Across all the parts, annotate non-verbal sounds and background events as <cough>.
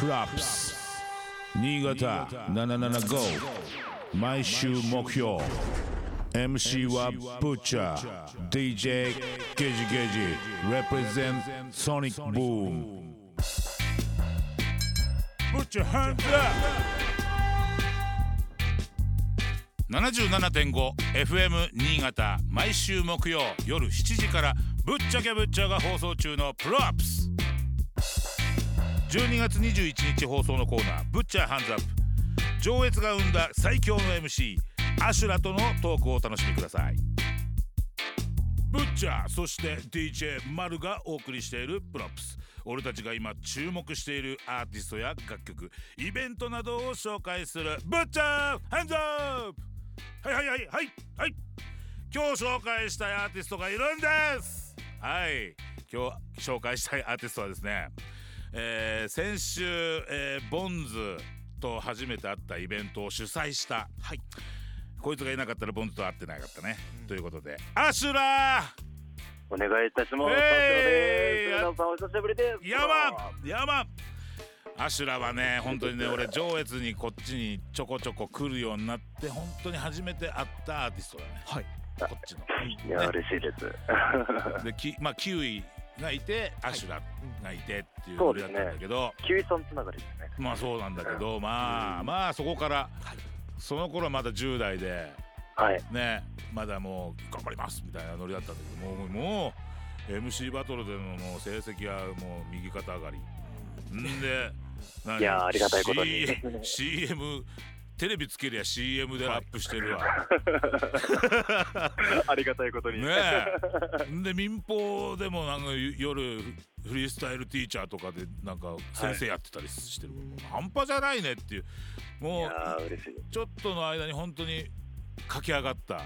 プラップス新潟775毎週目標 MC はブッチャー DJ ゲジゲジ represent Sonic Boom. ブッチャーハンズアップ 77.5FM 新潟毎週木曜夜7時からぶっちゃけぶっちゃが放送中のプロアップス12月21日放送のコーナー「ブッチャー Hands Up」上越が生んだ最強の MC アシュラとのトークをお楽しみください。ブッチャーそして DJ マルがお送りしているプロップス。俺たちが今注目しているアーティストや楽曲イベントなどを紹介する。ブッチャー Hands Up!はいはいはいはいはい。今日紹介したいアーティストがいるんです!はい。今日紹介したいアーティストはですねえー先週、えーボンズと初めて会ったイベントを主催した、はい、こいつがいなかったらボンズと会ってなかったね、ということで。アシュラお願いいたします。へー皆さんお久しぶりです。ーヤマンヤマンアシュラはね本当にね <laughs> 俺上越にこっちにちょこちょこ来るようになって本当に初めて会ったアーティストだね。はい。こっちの。いや、嬉しいです。できまあキウイがいてアシュラがいてっていうそうですね。ノリだったんだけど、キウイさんつながりですね。まあそうなんだけどまあまあそこからその頃はまだ10代ではい。ねまだもう頑張りますみたいなノリだったんだけどもうもう MC バトルでのもう成績はもう右肩上がり。ん。で何？いやありがたいことに。CM テレビつけりゃ CM でアップしてるわ、<laughs> ありがたいことに。ねえ。んで民放でもなんか夜フリースタイルティーチャーとかでなんか先生やってたりしてる、半端じゃないねっていう。いもう。ちょっとの間に本当に駆け上がった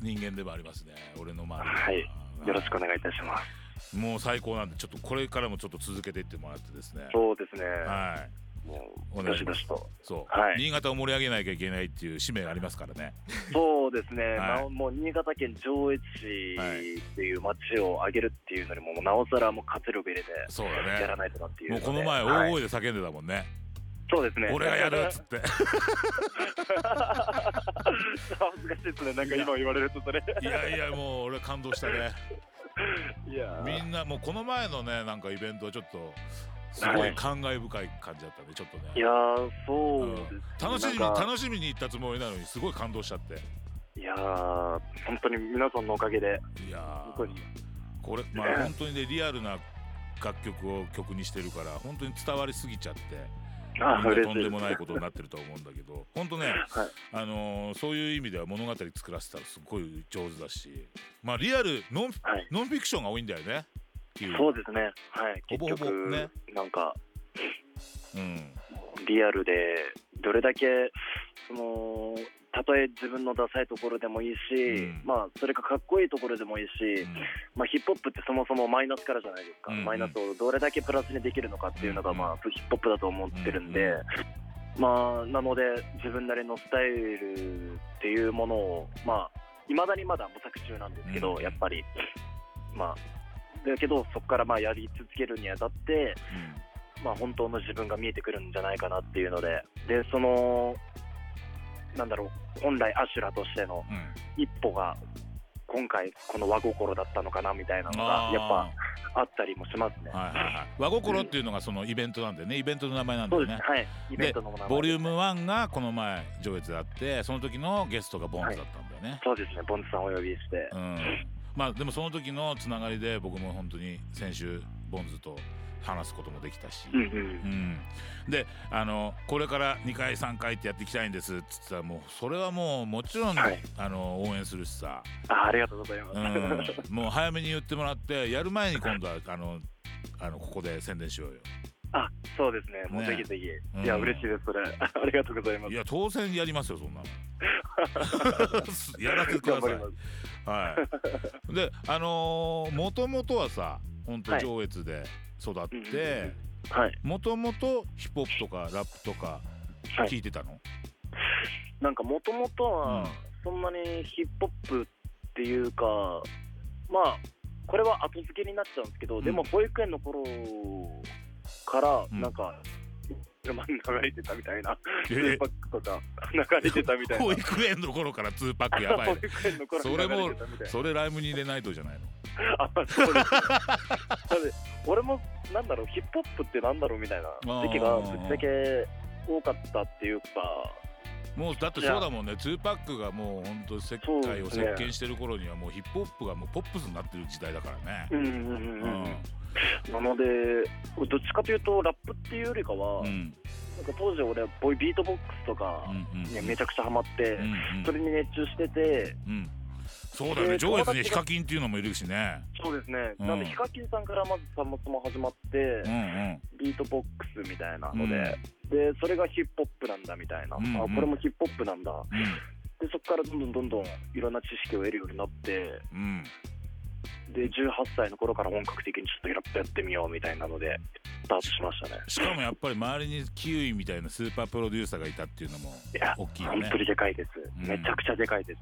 人間でもありますね。俺の周りではい。よろしくお願いいたします。もう最高なんでちょっとこれからもちょっと続けていってもらってですね。そうですね。はいもう、お願いします。そう、はい新潟を盛り上げなきゃいけないっていう使命がありますからねそうですね。はいもう新潟県上越市はいっていう町を挙げるっていうのにも、なおさらもう活力入れてそうだねやらないとなっていう。もうこの前はい大声で叫んでたもんね、そうですね。俺がやるっつって恥ずかしいですね。なんか今言われるとそれ。いやいやもう俺感動したねいやーみんなもうこの前のねなんかイベントはちょっとすごい感慨深い感じだったねちょっとね。いやー、そうです、うん。楽しみに楽しみに行ったつもりなのにすごい感動しちゃって。いやー、本当に皆さんのおかげで、いやー本当に。これまあ本当にねリアルな楽曲を曲にしてるから本当に伝わりすぎちゃってとんでもないことになってると思うんだけど本当ね、はい。あのーそういう意味では物語作らせたらすごい上手だしまあリアルノンはい。ノンフィクションが多いんだよねキウイそうですね。はい。ほぼほぼ結局、ねなんか、うん。リアルで、どれだけ、その、たとえ自分のダサいところでもいいし、うん。まあ、それかかっこいいところでもいいし、うん。まあ、ヒップホップってそもそもマイナスからじゃないですか、うんうん。マイナスをどれだけプラスにできるのかっていうのが、うんまあ、ヒップホップだと思ってるんで、まあ、なので、自分なりのスタイルっていうものを、まあ、いまだにまだ模索中なんですけど、うん。やっぱり、まあ、だけど、そこからまあやり続けるにあたって、まあ、本当の自分が見えてくるんじゃないかなっていうので、で、その、なんだろう、本来アシュラとしてのうん。うん一歩が、今回、この和心だったのかなみたいなのが、やっぱあったりもしますね。はいはいはい。和心っていうのがそのイベントなんだよねイベントの名前なんだよね。はい、イベントのものボリューム1がこの前上越であってその時のゲストがボンズだったんだよね、そうですね、ボンズさんをお呼びして、うんまあでもその時のつながりで僕も本当に先週ボンズと話すこともできたし、うんうん。うん。であのこれから2回3回ってやっていきたいんですっつったらもうそれはもうもちろん、はい。あの応援するしさ、あありがとうございます。うん、もう早めに言ってもらってやる前に今度はあのあのここで宣伝しようよあそうですね、もうね。ぜひぜひ、うん。いや、嬉しいです、それ、<laughs> ありがとうございます。いや当然やりますよそんなの。<laughs> やらせてください。頑張ります。はい。であのもともとはさ本当はい。上越で育っうんうんてはい、もともとヒップホップとかラップとかはい。聞いてたの、なんかもともとうん。は、そんなにヒップホップっていうか、まあ、これは後付けになっちゃうんですけど、うん。でも保育園の頃から、うん。なんか、まあ流れてたみたいな、え2パックとか流れてたみたいな。保育園の頃から2パックやばい <laughs> 保ね育園の頃にそれもそれライムに入れないとじゃないの？あそうです俺 <laughs> もなんだろうヒップホップってなんだろうみたいな時期がぶっちゃけ多かったっていうかもうだってそうだもんね。2パックがもう本当世界を席巻してる頃にはもうヒップホップがもうポップスになってる時代だからね。うんうんうんううん、ん。なのでどっちかというとラップっていうよりかは、うん。なんか当時俺ボイビートボックスとかにめちゃくちゃハマって、うんうん。それに熱中しててうんそうだよね。で上越にヒカキンっていうのもいるしね。そうですね、うん。なんでヒカキンさんからまずそもそも始まって、うんうん。ビートボックスみたいなので、うん。でそれがヒップホップなんだみたいな、うんうん。あこれもヒップホップなんだ。うん。でそこからどんどんどんどんいろんな知識を得るようになってうん。で18歳の頃から本格的にちょっとラップやってみようみたいなのでスタートしましたね。しかもやっぱり周りにキウイみたいなスーパープロデューサーがいたっていうのも大きいよね。本当にでかいです、うん。めちゃくちゃでかいです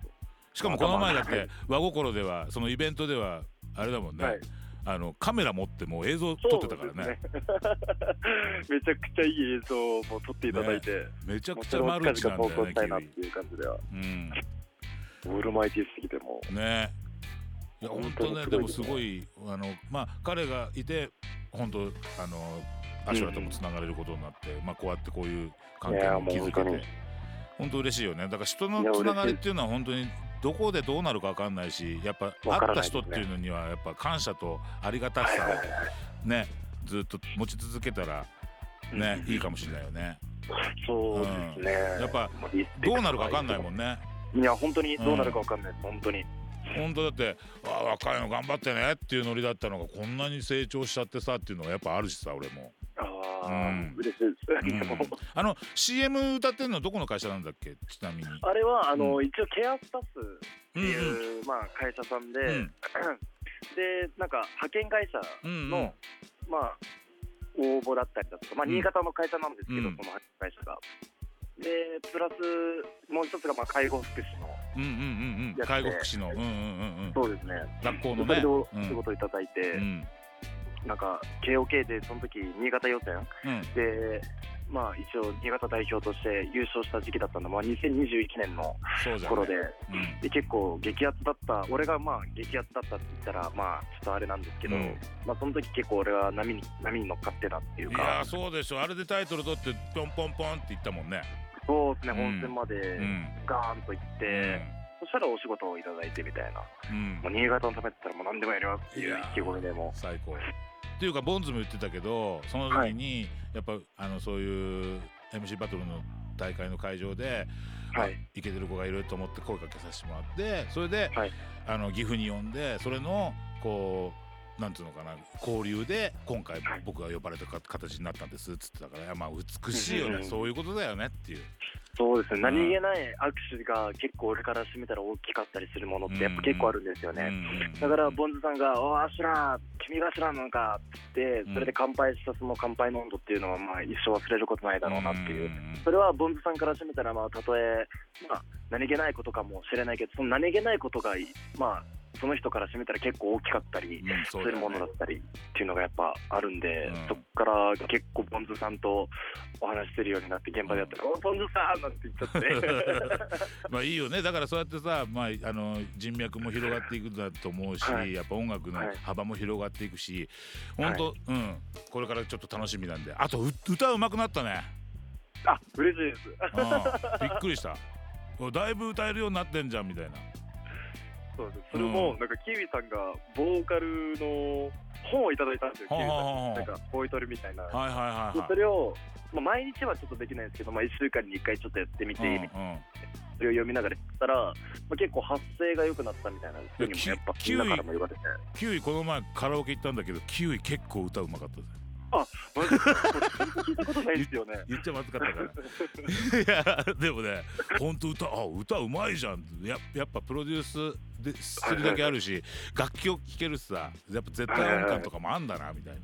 しかもこの前だって和心ではそのイベントではあれだもんね、はい。あのカメラ持ってもう映像撮ってたからね。ね。<laughs> めちゃくちゃいい映像も撮っていただいて、めちゃもくちゃマルチなんだよねしたいなっていう感じでは。キウイうん。オールマイティーすぎても。ね。いや本本当ね。でもすごいあのまあ彼がいて本当あのアシュラともつながれることになって、まあこうやってこういう関係も築けて。本当嬉しいよね。だから人のつながりっていうのは本当にどこでどうなるか分かんないしやっぱ会った人っていうのにはやっぱ感謝とありがたさをねずっと持ち続けたらねうん。いいかもしれないよね。そうですね、やっぱもうリスペクトどうなるか分かんないもんね。いや本当にどうなるかわかんないです、本当に。本当だって「あ若いの頑張ってね」っていうノリだったのがこんなに成長しちゃってさっていうのがやっぱあるしさ俺も、嬉しいです、うん。あの CM 歌ってんのどこの会社なんだっけ？ちなみに。あれはあの、う一応ケアスタッフってうんいう、まあ、会社さんで、うん。<clears throat> でなんか派遣会社うんうん。の、まあ応募だったりだとか、まあ、うん。新潟の会社なんですけど、うん。その派遣会社が。でプラスもう一つがまあ介護福祉のうんうんうんうん。介護福祉の。うんうんうんうん。そうですね。学校のね。それでおうん。仕事いただいて、うんなんか KOK でその時新潟予選うん。でまあ一応新潟代表として優勝した時期だったのは、まあ、2021年の頃で,、うん。で結構激アツだった。俺がまあ激アツだったって言ったらまあちょっとあれなんですけど、うん。まあその時結構俺は波に波に乗っかってたっていういやそうでしょ。あれでタイトル取ってポンポンポンって言ったもんね。そうですね、うん。本戦までうん。ガーンと行って、そしたらお仕事をいただいてみたいな、うん。もう新潟のためだったらもう何でもやりますっていう意気込みでも。最高。っていうかボンズも言ってたけどその時にやっぱあのそういう MC バトルの大会の会場で、はい。イケてる子がいると思って声かけさせてもらってそれで、はい。あの岐阜に呼んでそれのこうなんつうのかな交流で今回はい僕が呼ばれたか形になったんですっつってたからまあ美しいよね、うんそういうことだよねっていう。そうですね、ん何気ない握手が結構俺からしてみたら大きかったりするものってやっぱ結構あるんですよね。だからボンズさんが「おーアシュラー君がアシュラーなのか」ってうんそれで乾杯したその乾杯の温度っていうのはまあ一生忘れることないだろうなっていう。んそれはボンズさんからしてみたらまあたとえまあ何気ないことかもしれないけどその何気ないことがまあその人からしてみたら結構大きかったりうんするものだったりっていうのがやっぱあるんで、うん。そこから結構ボンズさんとお話しするようになって現場でやったら「おボンズさん!」なんて言っちゃって。<laughs> まあいいよね。だからそうやってさ、まあ、あの人脈も広がっていくんだと思うし、はい。やっぱ音楽のはい。幅も広がっていくし本当、うんこれからちょっと楽しみなんで。あとう歌うまくなったね、あ嬉しいです。うん、びっくりした。おだいぶ歌えるようになってんじゃんみたいなそうです。それも、うんなんかキウイさんがボーカルの本をいただいたんですよ。キウイさんなんかボイトレみたいな。はいはいはいではいそれをまあ毎日はちょっとできないんですけど、まあ一週間に一回ちょっとやってみて、うんうんそれを読みながらやったら、まあ、結構発声が良くなったみたいなふうにもキやっぱキみんなからも言われて。キウイこの前カラオケ行ったんだけどキウイ結構歌うまかったぜ <laughs> マジで。聞いたことないですよね。言 <laughs> っちゃまずかったから。いやでもね本当歌あ歌うまいじゃん。ややっぱプロデュースでするだけあるし楽曲聴けるしさやっぱ絶対音感とかもあんだなみたい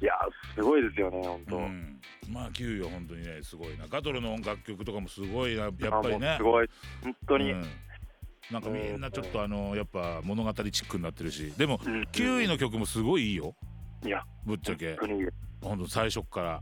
いやーすごいですよね、本当。な、うん、まあキウイは本当にねすごいな。ガトルの音楽曲とかもすごいなやっぱりね。すごい、本当に。うん。なんかみんなちょっとあのやっぱ物語チックになってるし。でもうん。キウイの曲もすごいいいよ。いや、ぶっちゃけ本当最初っから。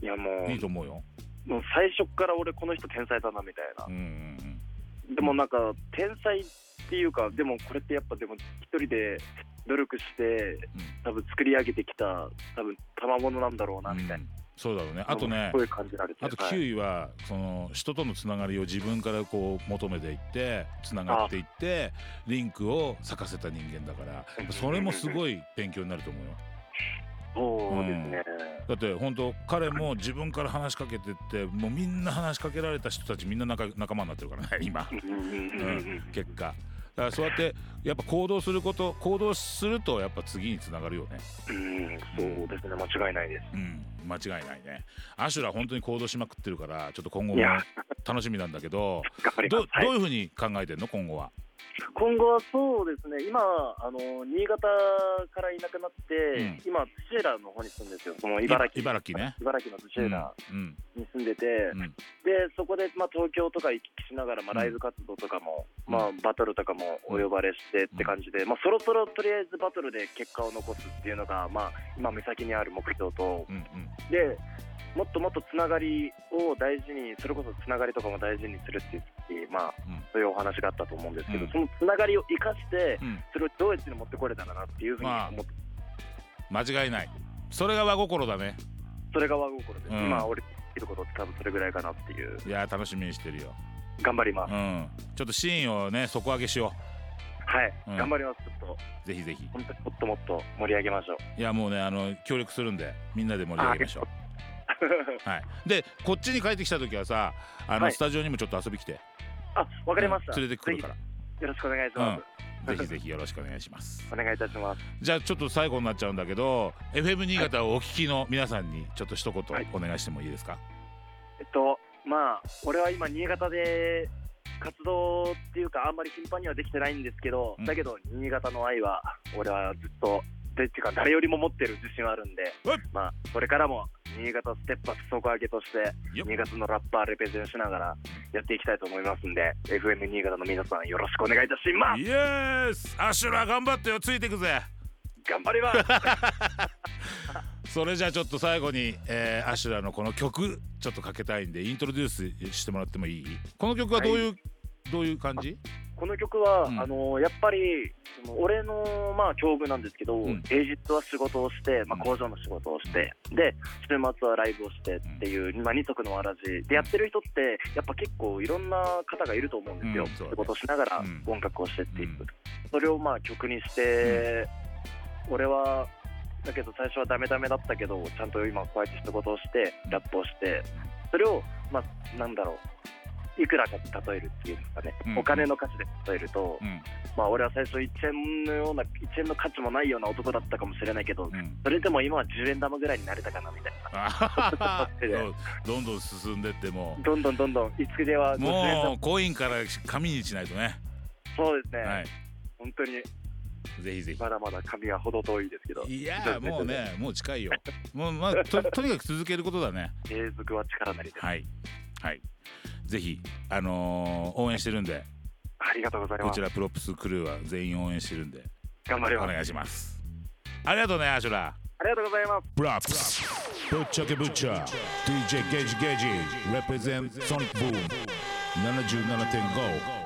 いやもういいと思うよ。もう最初から俺この人天才だなみたいな。うんうんうん。でもなんか天才っていうかでもこれってやっぱでも一人で努力して多分作り上げてきた多分賜物なんだろうなみたいな、うん。そうだろうねあとねそういう感じられてあとはい。9位はその人とのつながりを自分からこう求めていってつながっていってリンクを咲かせた人間だからそれもすごい勉強になると思うよそうですね、だって本当彼も自分から話しかけてってもうみんな話しかけられた人たちみんな仲仲間になってるからね今。うんうんうんうん。結果。だからそうやってやっぱ行動すること行動するとやっぱ次につながるよね。うんそうですね。間違いないです。うん。間違いないね。アシュラ本当に行動しまくってるからちょっと今後も楽しみなんだけど <laughs> どどういうふうに考えてんの今後は？今後はそうですね、今、あの新潟からいなくなって、うん。今、土浦の方に住んでるんですよ、その茨城。茨城ね。茨城の土浦うん。に住んでて、うん。でそこで、まあ、東京とか行き来しながら、まあ、うん。ライブ活動とかも、うん。まあ、バトルとかもお呼ばれしてって感じで、まあ、そろそろとりあえずバトルで結果を残すっていうのが、まあ、今、目先にある目標と、うん。うん。でもっともっとつながりを大事に、それこそつながりとかも大事にするっていう、まあ、うん。そういうお話があったと思うんですけど、うん。そのつながりを生かして、うん。それを上越に持ってこれたらなっていうふうにまあ思って、間違いない。それが真心だね。それが和心です、うん。今、俺、できることって多分それぐらいかなっていう、いや楽しみにしてるよ。頑張ります。うん。ちょっとシーンをね底上げしよはい、うん。頑張ります、ちょっと、うぜひぜひ。本当にもっともっと盛り上げましょう。いやもうねあの協力するんでみんなで盛り上げましょうはい。でこっちに帰ってきた時はさあの、はい。スタジオにもちょっと遊び来て。あ、わかりました。うん。連れてくるから。よろしくお願いします。ぜひぜひよろしくお願いします。<laughs> お願いいたします。じゃあちょっと最後になっちゃうんだけど FM 新潟をお聞きの皆さんにちょっと一言はい。お願いしてもいいですか、えっと、まあ、俺は今、新潟で活動っていうか、あんまり頻繁にはできてないんですけど、うん。だけど、新潟の愛は、俺はずっと、でっていうか、誰よりも持ってる自信はあるんではい、まあ、これからも新潟ステップアップ底上げとして、新潟のラッパーレペゼンしながらやっていきたいと思いますんで、FM 新潟の皆さん、よろしくお願いいたします。イエスアシュラ頑張ってよついてくぜ。頑張ります。<laughs> それじゃあちょっと最後に、えーアシュラのこの曲ちょっとかけたいんでイントロデュースしてもらってもいい？この曲はどういう、どういう感じ？この曲は、うん。あのやっぱりその俺の、まあ、境遇なんですけど、ん。平日は仕事をして、まあ、うん。工場の仕事をして、で週末はライブをしてっていう、まあ、二足のわらじ。でやってる人ってやっぱ結構いろんな方がいると思うんですよ、仕事をしながらうん。音楽をしてっていう、うん。それをまあ曲にして、俺はだけど最初はダメダメだったけどちゃんと今こうやって仕事をしてラップをしてそれをまあなんだろういくらかで例えるっていうんですかね、うん。お金の価値で例えると、うん。まあ俺は最初1円のような1円の価値もないような男だったかもしれないけど、うん。それでも今は10円玉ぐらいになれたかなみたいな。<laughs> どんどん進んでっても。どんどんどんどんいつでは50円も玉うコインから紙にしないとね。そうですね、はい。本当に。ぜひぜひ。まだまだ紙は程遠いですけど。いやもうねもう近いよ。もうまあととにかく続けることだね。<laughs> 継続は力なりです、はい。はいぜひあのー応援してるんで。ありがとうございます。こちらプロップスクルーは全員応援してるんで。頑張ります。お願いします。ありがとうねアシュラ。ありがとうございます。プロップス。ぶっちゃけぶっちゃ。DJ ゲージゲージ。Represent Sonic Boom 77.5